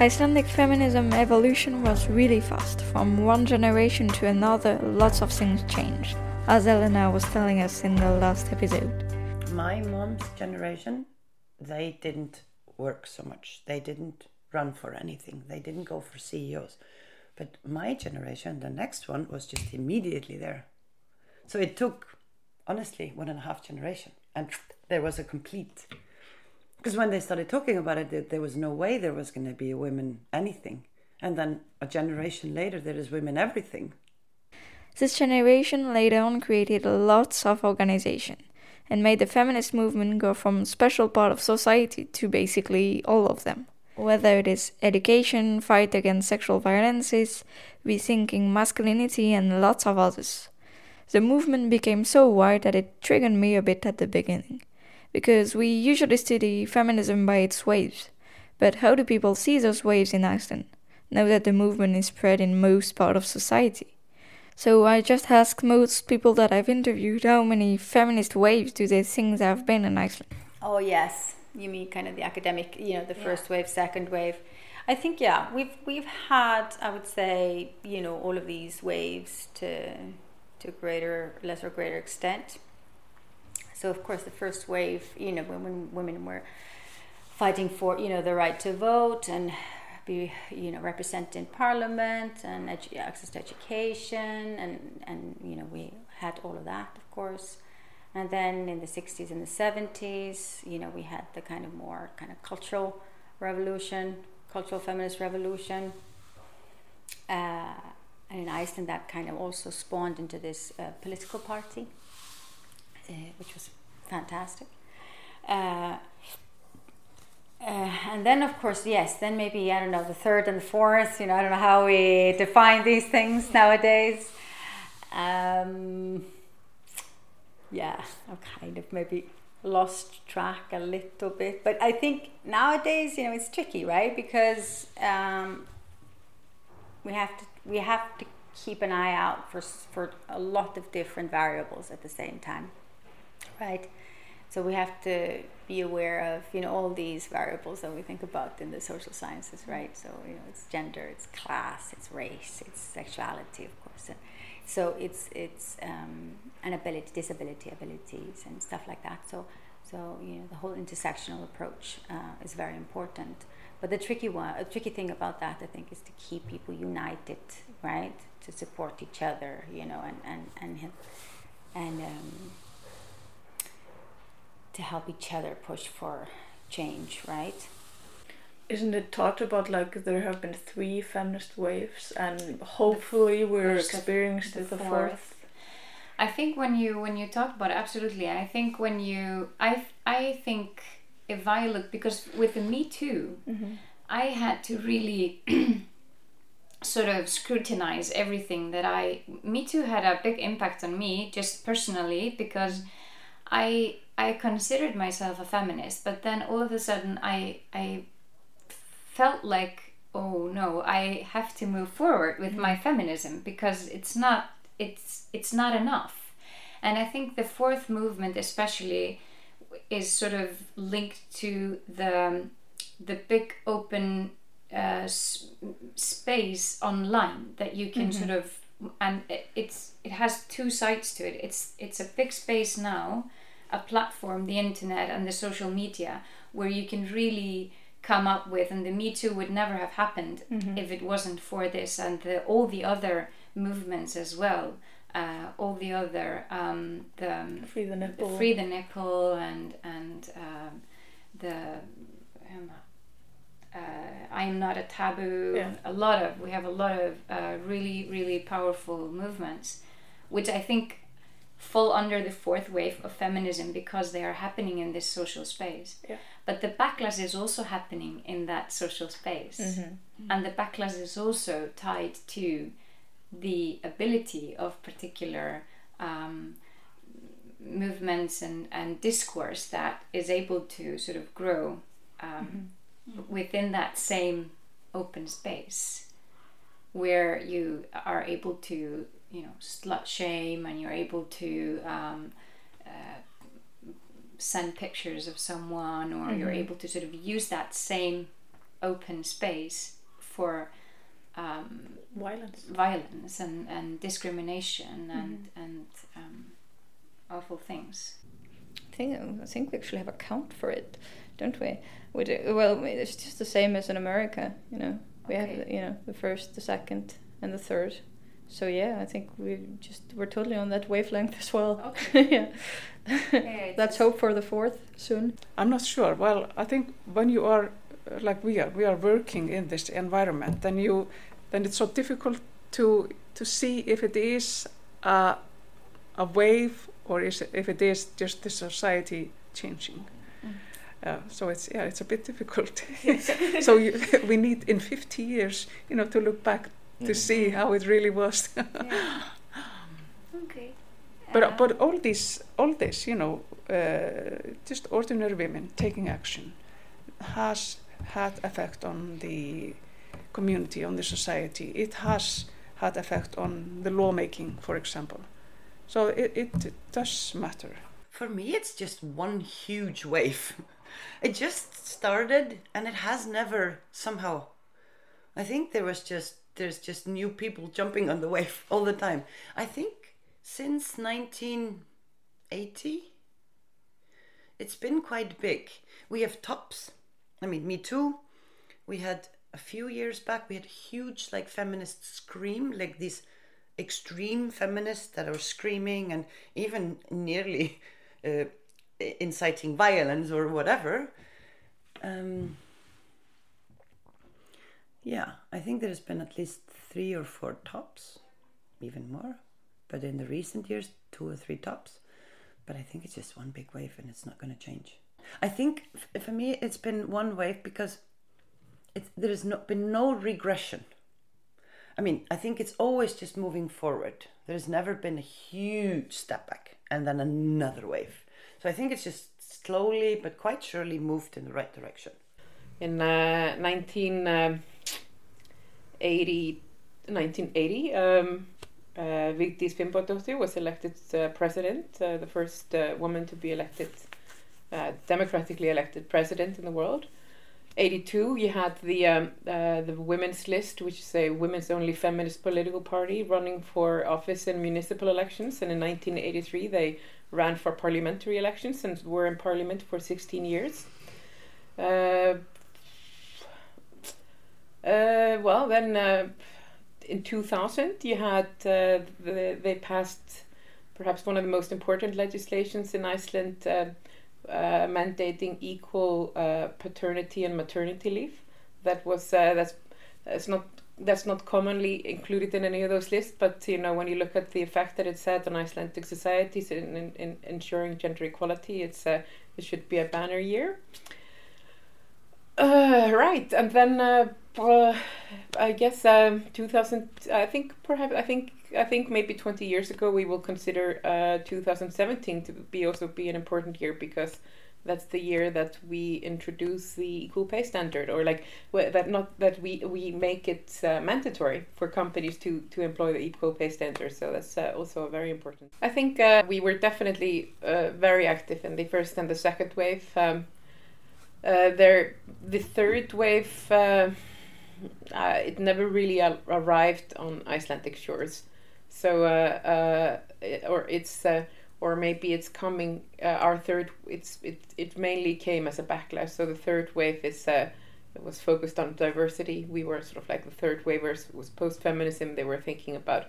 Icelandic feminism evolution was really fast. From one generation to another, lots of things changed, as Elena was telling us in the last episode. My mom's generation, they didn't work so much. They didn't run for anything. They didn't go for CEOs. But my generation, the next one, was just immediately there. So it took, honestly, one and a half generation. And there was a complete because when they started talking about it, there was no way there was going to be a women anything. And then a generation later, there is women everything. This generation later on created lots of organization and made the feminist movement go from special part of society to basically all of them. Whether it is education, fight against sexual violences, rethinking masculinity, and lots of others. The movement became so wide that it triggered me a bit at the beginning because we usually study feminism by its waves. But how do people see those waves in Iceland, now that the movement is spread in most part of society? So I just asked most people that I've interviewed how many feminist waves do they think there have been in Iceland? Oh yes, you mean kind of the academic, you know, the first yeah. wave, second wave. I think yeah, we've we've had I would say you know all of these waves to to greater lesser greater extent. So of course, the first wave, you know, when women were fighting for, you know, the right to vote and be, you know, represented in parliament and edu- access to education, and and you know, we had all of that, of course. And then in the 60s and the 70s, you know, we had the kind of more kind of cultural revolution, cultural feminist revolution. Uh, and in Iceland, that kind of also spawned into this uh, political party uh, which was fantastic. Uh, uh, and then, of course, yes, then maybe, I don't know, the third and the fourth, you know, I don't know how we define these things nowadays. Um, yeah, I've kind of maybe lost track a little bit. But I think nowadays, you know, it's tricky, right? Because um, we have to we have to keep an eye out for for a lot of different variables at the same time right? So we have to be aware of you know all these variables that we think about in the social sciences, right? So you know it's gender, it's class, it's race, it's sexuality, of course. And so it's it's um, an ability, disability abilities, and stuff like that. So so you know the whole intersectional approach uh, is very important. But the tricky one, a tricky thing about that, I think, is to keep people united, right? To support each other, you know, and and and and. Um, to help each other push for change, right? Isn't it talked about like there have been three feminist waves and hopefully we're experiencing the, the, fourth. fourth. I think when you when you talk about it, absolutely, I think when you I I think if I look because with the Me Too, mm-hmm. I had to really sort of scrutinize everything that I Me Too had a big impact on me just personally because I I considered myself a feminist, but then all of a sudden I I felt like oh no, I have to move forward with my mm-hmm. feminism because it's not it's it's not enough. And I think the fourth movement especially is sort of linked to the the big open uh, space online that you can mm-hmm. sort of and it's it has two sides to it. It's it's a big space now a platform, the internet and the social media, where you can really come up with, and the Me Too would never have happened mm-hmm. if it wasn't for this and the, all the other movements as well. Uh, all the other um, the um, free the nipple, free the nipple, and and um, the um, uh, I am not a taboo. Yeah. A lot of we have a lot of uh, really really powerful movements, which I think fall under the fourth wave of feminism because they are happening in this social space. Yeah. But the backlash is also happening in that social space, Mhm. and the backlash is also tied to the ability of particular um, movements and, and discourse that is able to sort of grow um, within that same open space where you are able to you know slut shame and you're able to um, uh, send pictures of someone or you're Mhm. able to sort of use that same open space for um, Violence. violence and, and discrimination and and um, awful things. I think I think we actually have a count for it, don't we? We do, well, it's just the same as in America. You know, we have you know the first, the second, and the third. So yeah, I think we just we're totally on that wavelength as well. Okay. yeah. Let's hope for the fourth soon. I'm not sure. Well, I think when you are uh, like we are, we are working in this environment, then you, then it's so difficult to to see if it is a a wave or is it, if it is just the society changing. Uh, so it's yeah, it's a bit difficult. so you, we need in 50 years, you know, to look back to Mhm. see how it really was. Okay. But but all this all this you know uh, just ordinary women taking action has had effect on the community on the society. It has had effect on the lawmaking, for example. So it, it does matter. For me, it's just one huge wave. It just started and it has never somehow. I think there was just, there's just new people jumping on the wave all the time. I think since 1980, it's been quite big. We have tops. I mean, Me Too. We had a few years back, we had huge like feminist scream, like these extreme feminists that are screaming and even nearly uh, inciting violence or whatever. Um, yeah, I think there's been at least three or four tops, even more. But in the recent years, two or three tops. But I think it's just one big wave and it's not going to change. I think f- for me, it's been one wave because there has not been no regression. I mean, I think it's always just moving forward. There's never been a huge step back and then another wave. So I think it's just slowly but quite surely moved in the right direction. In uh, 1980, 1980 um, uh, Vigdis Finnbogadóttir was elected uh, president, uh, the first uh, woman to be elected, uh, democratically elected president in the world. 82, you had the um, uh, the Women's List, which is a women's only feminist political party running for office in municipal elections. And in 1983, they ran for parliamentary elections and were in parliament for 16 years. Uh, uh, well, then uh, in 2000, you had uh, the, they passed perhaps one of the most important legislations in Iceland, uh, uh, mandating equal uh, paternity and maternity leave. That was that's that's not that's not commonly included in any of those lists. But you know, when you look at the effect that it's had on Icelandic societies in, in, in ensuring gender equality, it's it should be a banner year. Uh, right, and then uh, uh, I guess um, 2000. I think perhaps I think I think maybe 20 years ago we will consider uh, 2017 to be also be an important year because that's the year that we introduce the equal pay standard, or like that not that we we make it uh, mandatory for companies to to employ the equal pay standard. So that's uh, also very important. I think uh, we were definitely uh, very active in the first and the second wave. Um, uh, there, the third wave, uh, uh, it never really arrived on Icelandic shores. So, uh, uh, it- or it's, uh, or maybe it's coming. Uh, our third, it's it it mainly came as a backlash. So the third wave is. Uh, it was focused on diversity. We were sort of like the third wavers. It was post feminism. They were thinking about,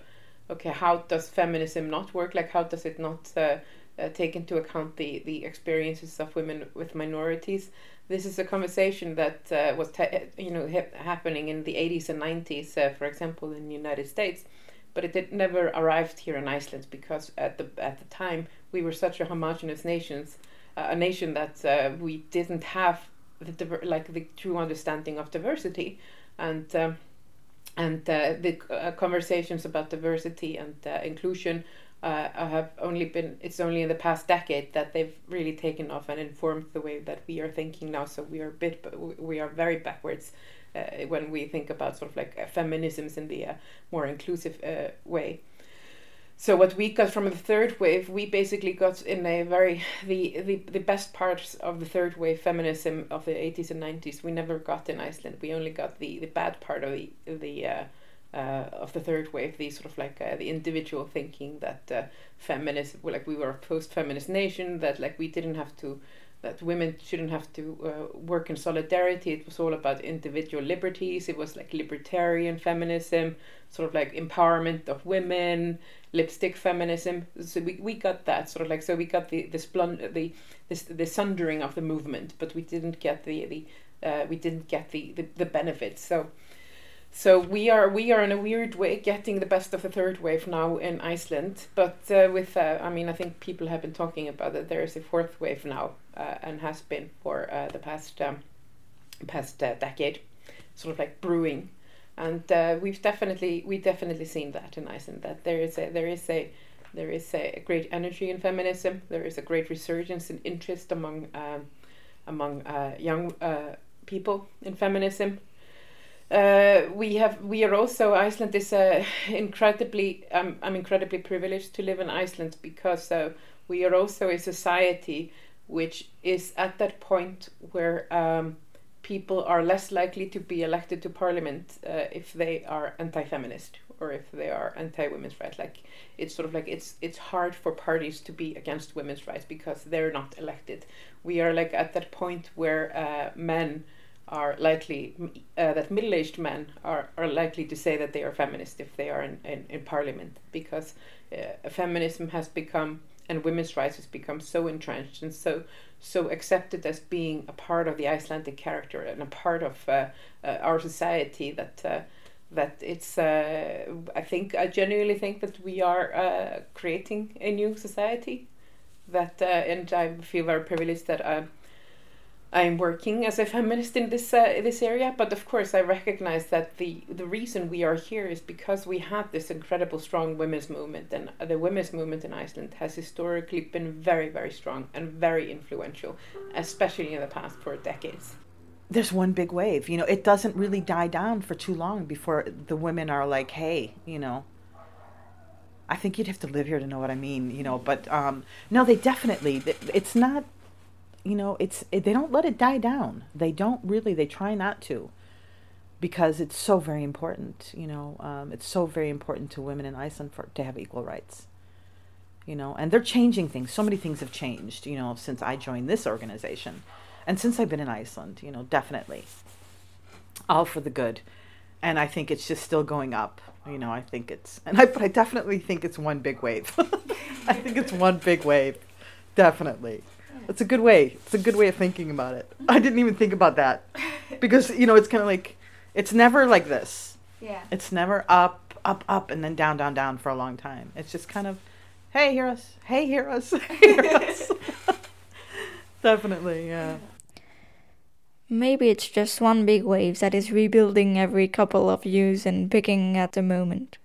okay, how does feminism not work? Like, how does it not uh, uh, take into account the the experiences of women with minorities. This is a conversation that uh, was you know hap- happening in the 80s and 90s, uh, for example, in the United States, but it did, never arrived here in Iceland because at the at the time we were such a homogenous nations, uh, a nation that uh, we didn't have the like the true understanding of diversity, and um, and uh, the uh, conversations about diversity and inclusion uh, have only been it's only in the past decade that they've really taken off and informed the way that we are thinking now. So we are bit we are very backwards uh, when we think about sort of like uh, feminisms in the uh, more inclusive uh, way. So what we got from the third wave we basically got in a very the, the the best parts of the third wave feminism of the 80s and 90s we never got in iceland. We only got the the bad part of the the uh, of the third wave, the sort of like uh, the individual thinking that uh, feminist, like we were a post-feminist nation, that like we didn't have to, that women shouldn't have to uh, work in solidarity. It was all about individual liberties. It was like libertarian feminism, sort of like empowerment of women, lipstick feminism. So we, we got that sort of like so we got the this blunt the this the sundering of the movement, but we didn't get the the uh, we didn't get the, the the benefits. So so we are we are in a weird way getting the best of the third wave now in Iceland, but uh, with uh, I mean I think people have been talking about that there is a fourth wave now uh, and has been for uh, the past um, past uh, decade, sort of like brewing, and uh, we've definitely we definitely seen that in Iceland that there is a there is a there is a great energy in feminism. There is a great resurgence in interest among um, among young people in feminism uh, we have we are also Iceland is uh, incredibly um, I'm incredibly privileged to live in Iceland because uh, we are also a society which is at that point where um, people are less likely to be elected to parliament uh, if they are anti-feminist or if they are anti-women's rights. Like it's sort of like it's it's hard for parties to be against women's rights because they're not elected. We are like at that point where uh, men are likely uh, that middle-aged men are, are likely to say that they are feminist if they are in, in, in parliament because uh, feminism has become and women's rights has become so entrenched and so so accepted as being a part of the Icelandic character and a part of uh, uh our society that uh, that it's uh, I think I genuinely think that we are creating a new society that and I feel very privileged that I'm working as a feminist in this uh, this area, but of course I recognize that the the reason we are here is because we had this incredible strong women's movement, and the women's movement in Iceland has historically been very very strong and very influential, especially in the past four decades. There's one big wave, you know. It doesn't really die down for too long before the women are like, "Hey, you know." I think you'd have to live here to know what I mean, you know. But um, no, they definitely. It's not you know, it's it, they don't let it die down. They don't really. They try not to, because it's so very important. You know, um, it's so very important to women in Iceland for to have equal rights. You know, and they're changing things. So many things have changed. You know, since I joined this organization, and since I've been in Iceland. You know, definitely. All for the good, and I think it's just still going up. You know, I think it's, and I, but I definitely think it's one big wave. I think it's one big wave, definitely. It's a good way. It's a good way of thinking about it. I didn't even think about that because you know it's kind of like it's never like this. Yeah. It's never up, up, up, and then down, down, down for a long time. It's just kind of, hey, hear us. Hey, hear us. hear us. Definitely, yeah. Maybe it's just one big wave that is rebuilding every couple of years and picking at the moment.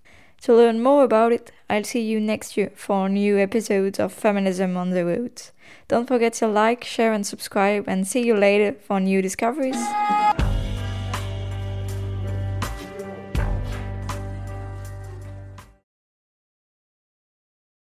To learn more about it, I'll see you next year for new episodes of Feminism on the Roads. Don't forget to like, share, and subscribe, and see you later for new discoveries.